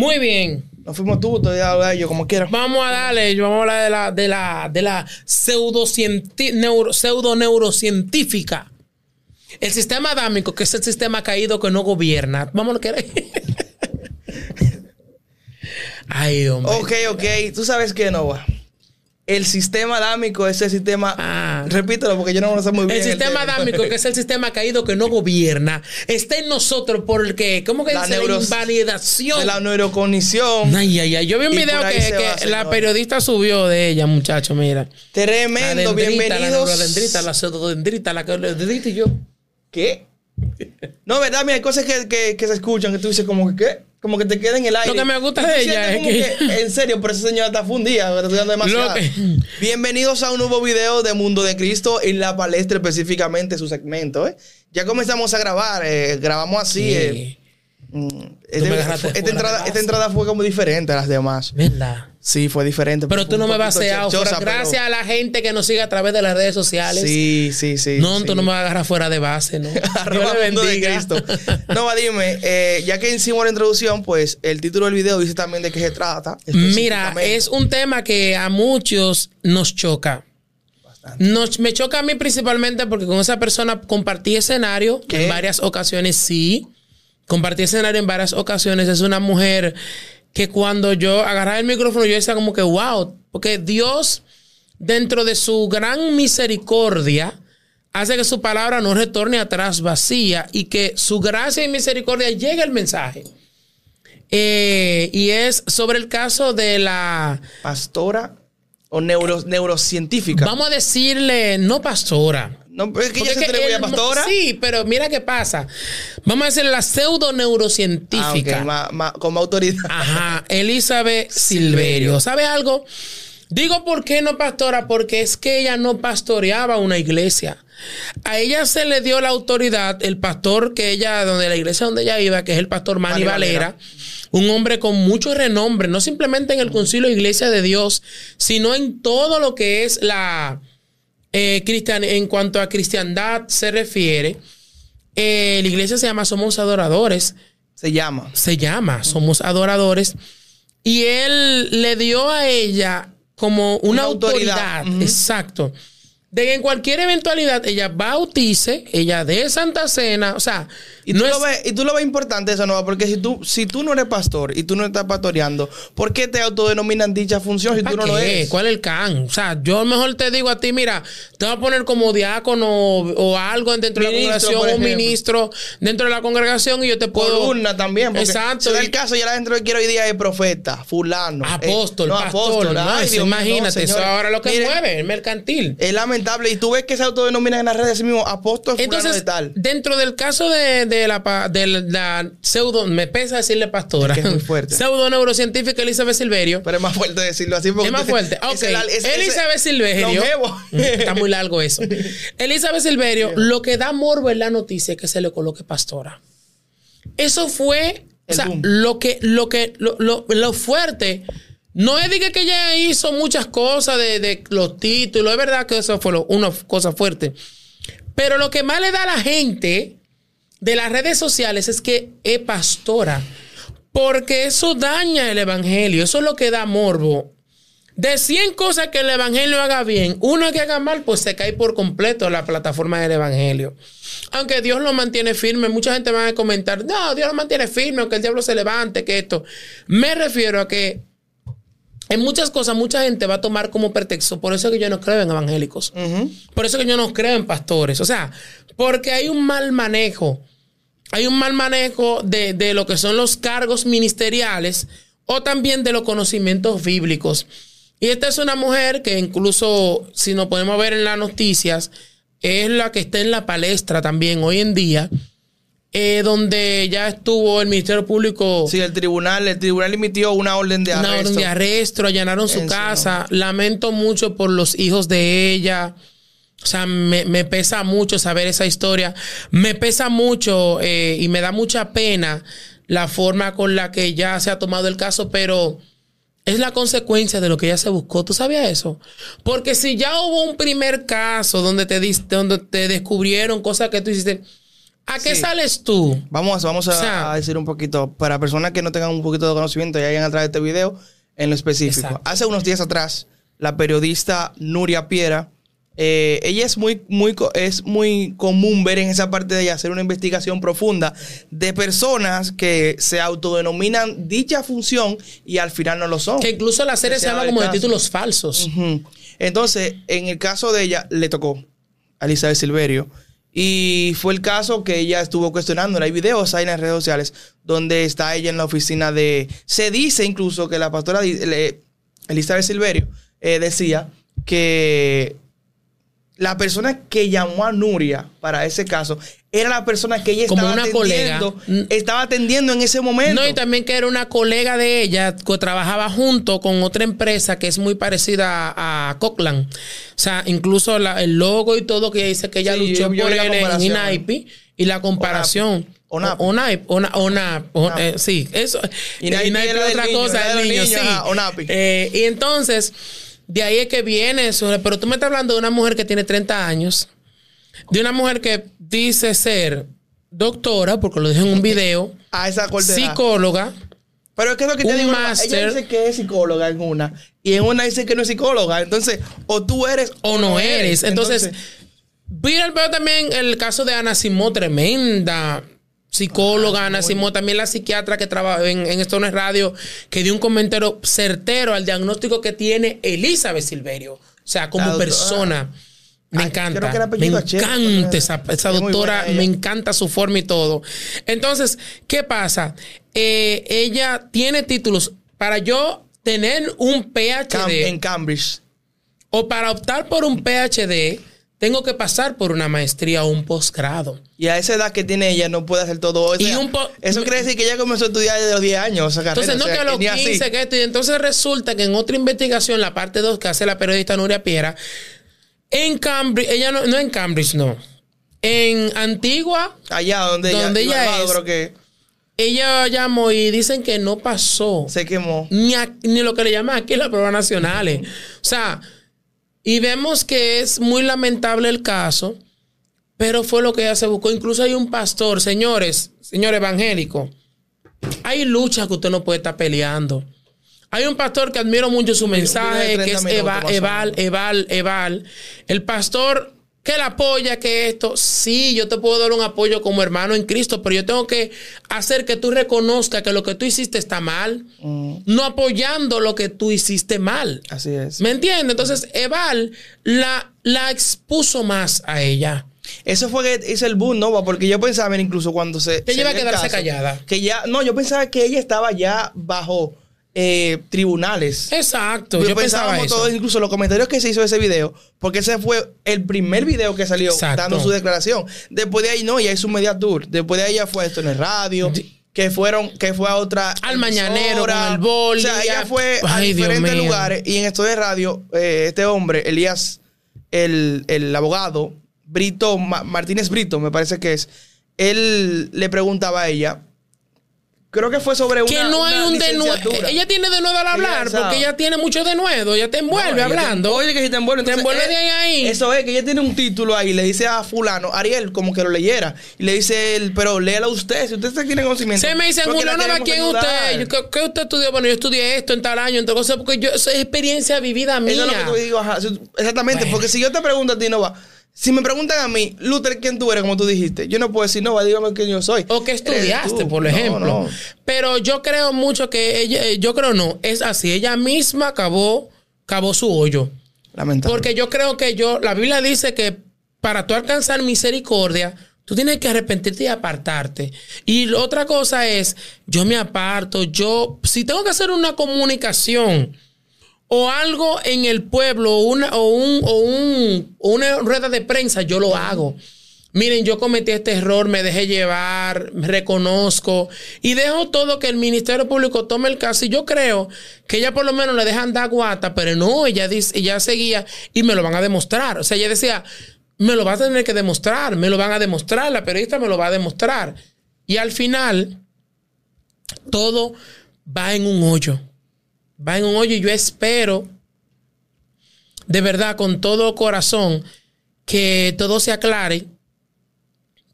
Muy bien. Nos fuimos tú, todavía yo como quiera. Vamos a darle, vamos a hablar de la, de la, de la neuro, pseudo neurocientífica. El sistema adámico, que es el sistema caído que no gobierna. Vamos a querer. Ay, hombre. Ok, ok. Tú sabes que no va el sistema adámico es el sistema. Ah. Repítelo porque yo no lo sé muy bien. El sistema adámico, que es el sistema caído que no gobierna, está en nosotros porque, ¿cómo que la dice? la invalidación. La neurocognición. Ay, ay, ay. Yo vi un video que, la periodista subió de ella, muchacho, mira. Tremendo, bienvenidos. La neurodendrita, la pseudodendrita, la dendrita y yo. ¿Qué? No, verdad, mira, hay cosas que, que, que se escuchan que tú dices como que, ¿qué? como que te queda en el aire. Lo que me gusta de ella es que... En serio, pero esa señora está fundida, estudiando demasiado. Bienvenidos a un nuevo video de Mundo de Cristo en la palestra, específicamente su segmento. ¿eh? Ya comenzamos a grabar, eh, grabamos así. Eh, mm, este, esta, entrada, esta entrada fue como diferente a las demás. ¿Verdad? Sí, fue diferente. Pero tú no me vas a agarrar Gracias a la gente que nos sigue a través de las redes sociales. Sí, sí, sí. No, tú no me vas a agarrar fuera de base, ¿no? Dios le bendiga. no, dime, eh, ya que hicimos la introducción, pues el título del video dice también de qué se trata. Mira, es un tema que a muchos nos choca. Nos, me choca a mí principalmente porque con esa persona compartí escenario en varias ocasiones, sí. Compartí escenario en varias ocasiones. Es una mujer que cuando yo agarraba el micrófono yo decía como que, wow, porque Dios, dentro de su gran misericordia, hace que su palabra no retorne atrás vacía y que su gracia y misericordia llegue al mensaje. Eh, y es sobre el caso de la... Pastora o neuro, neurocientífica. Vamos a decirle, no pastora. No, es que ella se a pastora. Sí, pero mira qué pasa. Vamos a decir la pseudo neurocientífica. Ah, como autoridad. Ajá. Elizabeth Silverio. ¿Sabe algo? Digo por qué no pastora, porque es que ella no pastoreaba una iglesia. A ella se le dio la autoridad, el pastor que ella, donde la iglesia donde ella iba, que es el pastor Manny, Valera, un hombre con mucho renombre, no simplemente en el concilio de Iglesia de Dios, sino en todo lo que es la, eh, cristian, en cuanto a cristiandad se refiere, eh, la iglesia se llama Somos Adoradores. Se llama. Se llama Somos Adoradores. Y él le dio a ella como una, autoridad. Exacto de que en cualquier eventualidad ella bautice, ella dé Santa Cena, o sea... Y tú, lo, ves, y tú lo ves importante eso, ¿no? Porque si tú, si tú no eres pastor y tú no estás pastoreando, ¿por qué te autodenominan dicha función si tú no lo eres? ¿Cuál es el can? O sea, yo mejor te digo a ti, mira, te voy a poner como diácono o, algo dentro de la congregación, un ministro dentro de la congregación y yo te puedo... Columna también. Exacto. En el caso, ya la gente que quiere hoy día es profeta, fulano. Apóstol, eh, no, pastor. Apóstol, imagínate, eso ahora lo que mueve, el mercantil. Es y tú ves que se autodenominan en las redes mismo apóstol Entonces, de tal. Dentro del caso de, la, de la pseudo, me pesa decirle pastora. Es, muy fuerte. Pseudo neurocientífica Elizabeth Silverio. Pero es más fuerte decirlo así. es más fuerte. Ok. Elizabeth Silverio. Está muy largo eso. Elizabeth Silverio, lo que da morbo en la noticia es que se le coloque pastora. Eso fue, o sea, lo que, lo que, lo, lo fuerte no es de que ella hizo muchas cosas de, los títulos, es verdad que eso fue una cosa fuerte. Pero lo que más le da a la gente de las redes sociales es que es pastora. Porque eso daña el evangelio, eso es lo que da morbo. De 100 cosas que el evangelio haga bien, una que haga mal, pues se cae por completo la plataforma del evangelio. Aunque Dios lo mantiene firme, mucha gente va a comentar, no, Dios lo mantiene firme, aunque el diablo se levante, que esto. Me refiero a que en muchas cosas, mucha gente va a tomar como pretexto. Por eso es que yo no creo en evangélicos. Por eso es que yo no creo en pastores. O sea, porque hay un mal manejo. Hay un mal manejo de, de lo que son los cargos ministeriales o también de los conocimientos bíblicos. Y esta es una mujer que incluso, si nos podemos ver en las noticias, es la que está en la palestra también hoy en día eh, donde ya estuvo el Ministerio Público. Sí, el tribunal, el tribunal emitió una orden de arresto. Una orden de arresto, allanaron su casa. Lamento mucho por los hijos de ella. O sea, me, pesa mucho saber esa historia. Me pesa mucho eh, y me da mucha pena la forma con la que ya se ha tomado el caso, pero es la consecuencia de lo que ya se buscó. ¿Tú sabías eso? Porque si ya hubo un primer caso donde te, donde te descubrieron cosas que tú hiciste ¿A qué sales tú? Vamos, vamos a, decir un poquito, para personas que no tengan un poquito de conocimiento y hayan atrás de este video, en lo específico. Hace unos días atrás, la periodista Nuria Piera, eh, ella es muy, muy, es muy común ver en esa parte de ella hacer una investigación profunda de personas que se autodenominan dicha función y al final no lo son. Que incluso la serie se llama como de títulos falsos. Entonces, en el caso de ella, le tocó a Elizabeth Silverio. Y fue el caso que ella estuvo cuestionando. Hay videos ahí en las redes sociales donde está ella en la oficina de... Se dice incluso que la pastora Elizabeth Silverio eh, decía que la persona que llamó a Nuria para ese caso era la persona que ella estaba atendiendo, estaba atendiendo en ese momento. No, y también que era una colega de ella que trabajaba junto con otra empresa que es muy parecida a, Cochran. O sea, incluso el logo y todo que dice que ella luchó por él en INAIPI y la comparación. ONAP. ONAP. ONAP. Eh, sí, eso. INAIPI es otra cosa, el niño, sí. Eh, y entonces de ahí es que viene eso. Pero tú me estás hablando de una mujer que tiene 30 años, de una mujer que dice ser doctora, porque lo dije en un video, a esa psicóloga. Pero es que es lo que te digo, ella dice que es psicóloga en una y en una dice que no es psicóloga. Entonces, o tú eres o, no eres. Entonces, vi el veo también el caso de Ana Simó, tremenda psicóloga, Ana Simón, también la psiquiatra que trabaja en, en Esto Radio, que dio un comentario certero al diagnóstico que tiene Elizabeth Silverio. O sea, como persona. Me encanta. Me encanta esa, doctora, me encanta su forma y todo. Entonces, ¿qué pasa? Eh, ella tiene títulos. Para yo tener un PhD. en Cambridge. O para optar por un PhD, tengo que pasar por una maestría o un posgrado. Y a esa edad que tiene ella no puede hacer todo eso. eso quiere decir que ella comenzó a estudiar desde los 10 años. entonces, no que a los 15, que esto. Y entonces resulta que en otra investigación, la parte 2 que hace la periodista Nuria Piera, en Cambridge, ella no, no en Cambridge, no. En Antigua. Allá donde, donde ella, es. Creo que ella llamó y dicen que no pasó. Se quemó. Ni, ni lo que le llaman aquí la prueba nacionales. O sea, y vemos que es muy lamentable el caso, pero fue lo que ella se buscó. Incluso hay un pastor, señores, señor evangélico, hay luchas que usted no puede estar peleando. Hay un pastor que admiro mucho su mensaje, que es Eval, Eval, Eval. El pastor que la apoya, que esto, sí, yo te puedo dar un apoyo como hermano en Cristo, pero yo tengo que hacer que tú reconozcas que lo que tú hiciste está mal, mm. no apoyando lo que tú hiciste mal. Así es. ¿Me entiendes? Entonces, Eval la, la expuso más a ella. Eso fue que hizo el boom, ¿no? Porque yo pensaba, incluso cuando se. Que ella iba a quedarse callada. Que ya. No, yo pensaba que ella estaba ya bajo eh, tribunales. Exacto. Yo, pensaba eso. incluso los comentarios que se hizo de ese video, porque ese fue el primer video que salió dando su declaración. Después de ahí no, ya hizo un media tour. Después de ahí ya fue esto en el radio. Que fueron, que fue a otra. Al mañanero, con el bol. O sea, ella fue a diferentes lugares. Y en esto de radio, eh, este hombre, Elías, el, el abogado, Brito, Martínez Brito, me parece que es, él le preguntaba a ella Creo que fue sobre una. Que no hay un denuedo. Ella tiene denuedo al hablar, porque ella tiene mucho denuedo. Ella te envuelve hablando. oye, que si te envuelve. Te envuelve de ahí, Eso es, que ella tiene un título ahí. Le dice a Fulano, Ariel, como que lo leyera. Y le dice él, pero léela usted, si usted tiene conocimiento. Se me dice, Fulano, ¿quién usted? ¿Qué, usted estudió? Bueno, yo estudié esto en tal año, entonces, porque yo, eso es experiencia vivida mía. Eso es lo que te digo, Exactamente, porque si yo te pregunto a ti, no va. Si me preguntan a mí, Luther, ¿quién tú eres? Como tú dijiste. Yo no puedo decir, no, dígame quién yo soy. O que estudiaste, por ejemplo. Pero yo creo mucho que ella, eh, yo creo no, es así. Ella misma acabó, acabó su hoyo. Lamentable. Porque yo creo que yo, la Biblia dice que para tú alcanzar misericordia, tú tienes que arrepentirte y apartarte. Y otra cosa es, yo me aparto, yo, si tengo que hacer una comunicación, o algo en el pueblo una, o, un, o, un, una rueda de prensa, yo lo hago. Miren, yo cometí este error, me dejé llevar, reconozco y dejo todo que el Ministerio Público tome el caso. Y yo creo que ella por lo menos le dejan dar guata, pero no, ella, dice, ella seguía y me lo van a demostrar. O sea, ella decía, me lo va a tener que demostrar, me lo van a demostrar, la periodista me lo va a demostrar. Y al final, todo va en un hoyo va en un hoyo y yo espero, de verdad, con todo corazón, que todo se aclare,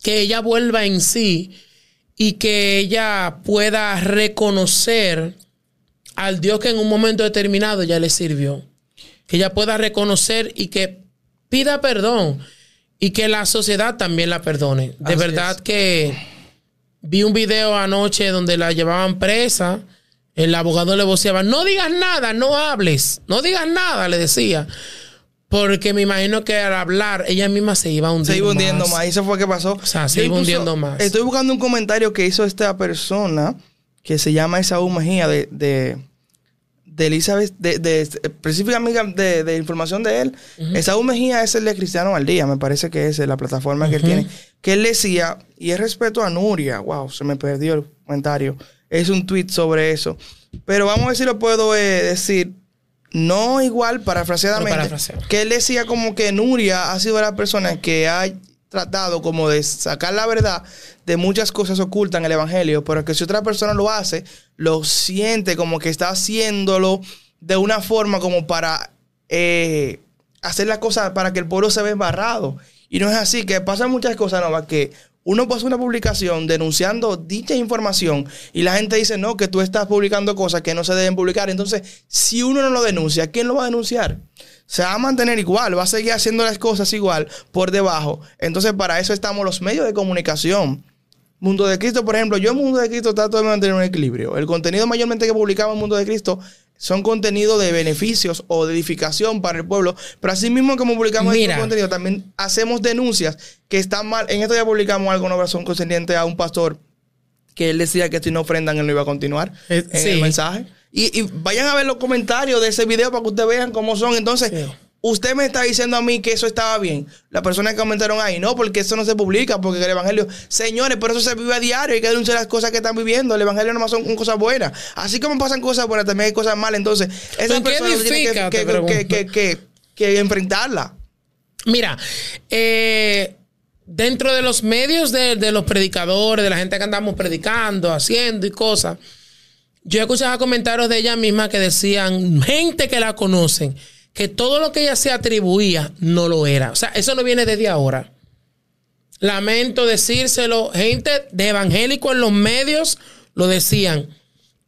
que ella vuelva en sí y que ella pueda reconocer al Dios que en un momento determinado ya le sirvió. Que ella pueda reconocer y que pida perdón y que la sociedad también la perdone. De verdad que vi un video anoche donde la llevaban presa. El abogado le voceaba, no digas nada, no hables, no digas nada, le decía. Porque me imagino que al hablar, ella misma se iba hundiendo. Se iba hundiendo más. Y eso fue que pasó. O sea, se iba hundiendo más. Estoy buscando un comentario que hizo esta persona que se llama Esaú Mejía de, de, de Elizabeth, de, de específicamente de, información de él. Esaú Mejía es el de Cristiano al Día, me parece que es la plataforma que él tiene. Que él decía, y es respeto a Nuria. Wow, se me perdió el comentario. Es un tweet sobre eso. Pero vamos a ver si lo puedo eh, decir no igual, parafraseadamente, que él decía como que Nuria ha sido la persona que ha tratado como de sacar la verdad de muchas cosas ocultas en el Evangelio, pero que si otra persona lo hace, lo siente como que está haciéndolo de una forma como para eh, hacer las cosas para que el pueblo se vea embarrado. Y no es así, que pasan muchas cosas, ¿no? Que uno pasa una publicación denunciando dicha información y la gente dice, no, que tú estás publicando cosas que no se deben publicar. Entonces, si uno no lo denuncia, ¿quién lo va a denunciar? Se va a mantener igual, va a seguir haciendo las cosas igual por debajo. Entonces, para eso estamos los medios de comunicación. Mundo de Cristo, por ejemplo, yo en Mundo de Cristo trato de mantener un equilibrio. El contenido mayormente que publicamos en Mundo de Cristo son contenidos de beneficios o de edificación para el pueblo. Pero así mismo como publicamos este contenido, también hacemos denuncias que están mal. En esto ya publicamos algo, una razón concerniente a un pastor que él decía que si no ofrendan, él no iba a continuar en el mensaje. Y, vayan a ver los comentarios de ese video para que ustedes vean cómo son. Entonces, usted me está diciendo a mí que eso estaba bien. Las personas que comentaron ahí, no, porque eso no se publica, porque el Evangelio, señores, pero eso se vive a diario, hay que denunciar las cosas que están viviendo. El Evangelio no más son cosas buenas. Así como pasan cosas buenas, también hay cosas malas. Entonces, esas personas tienen que, enfrentarla. Mira, eh, dentro de los medios de, de, los predicadores, de la gente que andamos predicando, haciendo y cosas, yo escuchaba comentarios de ella misma que decían, gente que la conocen, que todo lo que ella se atribuía no lo era. O sea, eso no viene desde ahora. Lamento decírselo. Gente de evangélico en los medios lo decían.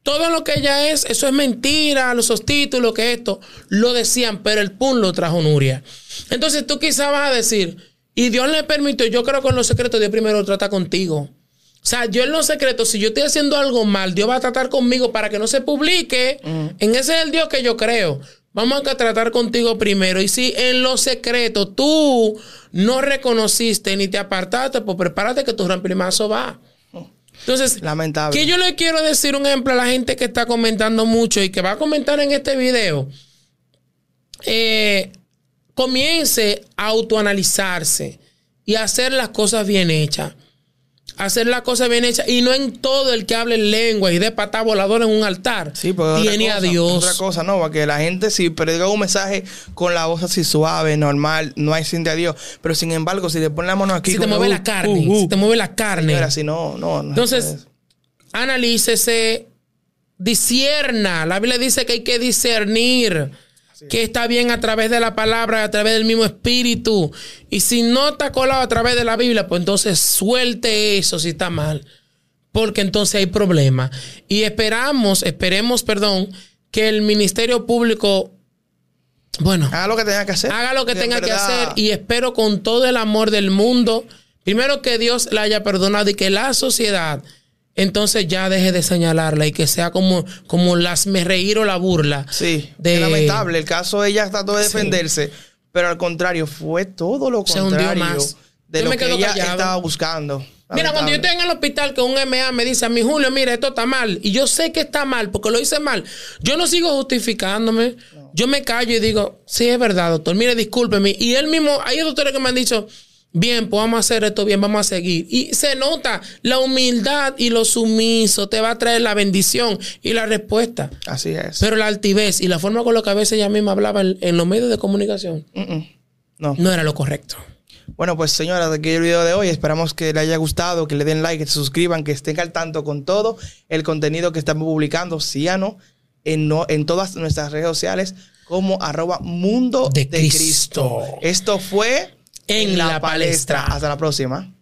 Todo lo que ella es, eso es mentira, los subtítulos, que esto, lo decían, pero el pun lo trajo Nuria. Entonces tú quizás vas a decir, y Dios le permitió, yo creo que en los secretos Dios primero trata contigo. O sea, yo en los secretos, si yo estoy haciendo algo mal, Dios va a tratar conmigo para que no se publique. En ese es el Dios que yo creo. Vamos a tratar contigo primero. Y si en lo secreto tú no reconociste ni te apartaste, pues prepárate que tu gran primazo va. Entonces, lamentable. Que yo le quiero decir un ejemplo a la gente que está comentando mucho y que va a comentar en este video. Eh, comience a autoanalizarse y a hacer las cosas bien hechas hacer la cosa bien hecha y no en todo el que hable lengua y de pata volador en un altar sí, tiene a Dios. Otra cosa, no, porque la gente si predica un mensaje con la voz así suave, normal, no hay sin de a Dios. Pero sin embargo, si te pones la mano aquí. Si te mueve la carne, uh, uh, si te mueve la carne. si no, no, no. Entonces, analícese, disierna. La Biblia dice que hay que discernir que está bien a través de la palabra, a través del mismo espíritu. Y si no está colado a través de la Biblia, pues entonces suelte eso si está mal. Porque entonces hay problema. Y esperamos, esperemos, perdón, que el Ministerio Público, bueno, haga lo que tenga que hacer. Haga lo que tenga que hacer. Y espero con todo el amor del mundo, primero que Dios la haya perdonado y que la sociedad entonces ya deje de señalarla y que sea como, como las me reír o la burla. Sí, es lamentable. El caso de ella trató de defenderse, pero al contrario, fue todo lo contrario más. de lo que ella estaba buscando. Mira, cuando yo estoy en el hospital que un MA me dice a mi Julio, mira, esto está mal. Y yo sé que está mal porque lo hice mal. Yo no sigo justificándome. Yo me callo y digo, sí, es verdad, doctor. Mire, discúlpeme. Y él mismo, hay doctores que me han dicho, Bien, pues vamos a hacer esto bien, vamos a seguir. Y se nota la humildad y lo sumiso te va a traer la bendición y la respuesta. Así es. Pero la altivez y la forma con la que a veces ella misma hablaba en, los medios de comunicación no. no era lo correcto. Bueno, pues señora, de aquí el video de hoy. Esperamos que le haya gustado, que le den like, que se suscriban, que estén al tanto con todo el contenido que estamos publicando, sí o no, en, no, en todas nuestras redes sociales como arroba mundo de, Cristo. Esto fue en, la, palestra. Hasta la próxima.